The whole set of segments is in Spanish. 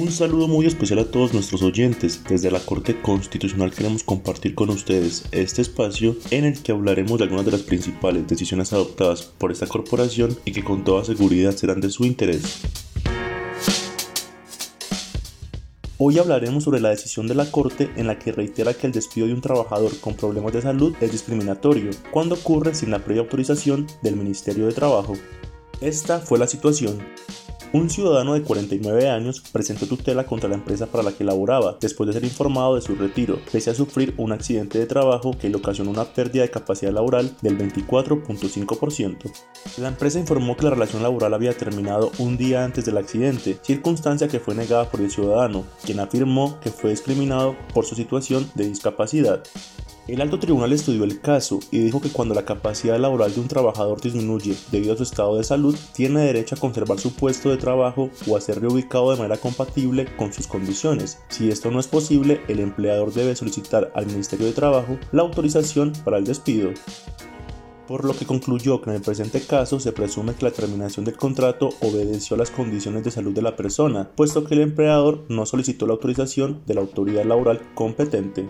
Un saludo muy especial a todos nuestros oyentes. Desde la Corte Constitucional queremos compartir con ustedes este espacio en el que hablaremos de algunas de las principales decisiones adoptadas por esta corporación y que con toda seguridad serán de su interés. Hoy hablaremos sobre la decisión de la Corte en la que reitera que el despido de un trabajador con problemas de salud es discriminatorio cuando ocurre sin la previa autorización del Ministerio de Trabajo. Esta fue la situación. Un ciudadano de 49 años presentó tutela contra la empresa para la que laboraba después de ser informado de su retiro, pese a sufrir un accidente de trabajo que le ocasionó una pérdida de capacidad laboral del 24.5%. La empresa informó que la relación laboral había terminado un día antes del accidente, circunstancia que fue negada por el ciudadano, quien afirmó que fue discriminado por su situación de discapacidad. El alto tribunal estudió el caso y dijo que cuando la capacidad laboral de un trabajador disminuye debido a su estado de salud, tiene derecho a conservar su puesto de trabajo o a ser reubicado de manera compatible con sus condiciones. Si esto no es posible, el empleador debe solicitar al Ministerio de Trabajo la autorización para el despido por lo que concluyó que en el presente caso se presume que la terminación del contrato obedeció a las condiciones de salud de la persona, puesto que el empleador no solicitó la autorización de la autoridad laboral competente.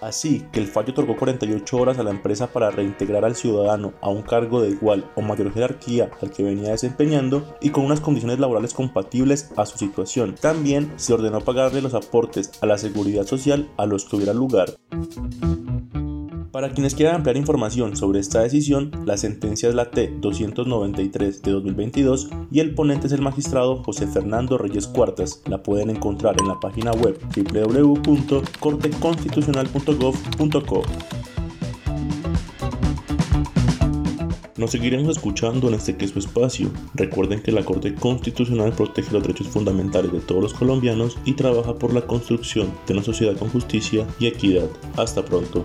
Así que el fallo otorgó 48 horas a la empresa para reintegrar al ciudadano a un cargo de igual o mayor jerarquía al que venía desempeñando y con unas condiciones laborales compatibles a su situación. También se ordenó pagarle los aportes a la seguridad social a los que hubiera lugar. Para quienes quieran ampliar información sobre esta decisión, la sentencia es la T-293 de 2022 y el ponente es el magistrado José Fernando Reyes Cuartas. La pueden encontrar en la página web www.corteconstitucional.gov.co. Nos seguiremos escuchando en este queso espacio. Recuerden que la Corte Constitucional protege los derechos fundamentales de todos los colombianos y trabaja por la construcción de una sociedad con justicia y equidad. Hasta pronto.